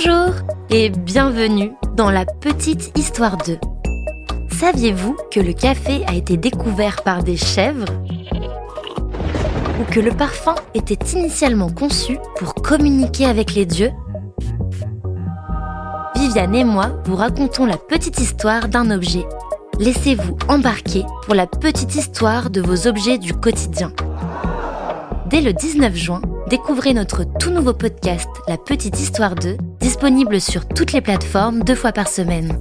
Bonjour et bienvenue dans la petite histoire 2. Saviez-vous que le café a été découvert par des chèvres? Ou que le parfum était initialement conçu pour communiquer avec les dieux? Viviane et moi vous racontons la petite histoire d'un objet. Laissez-vous embarquer pour la petite histoire de vos objets du quotidien. Dès le 19 juin, découvrez notre tout nouveau podcast La Petite Histoire 2, disponible sur toutes les plateformes deux fois par semaine.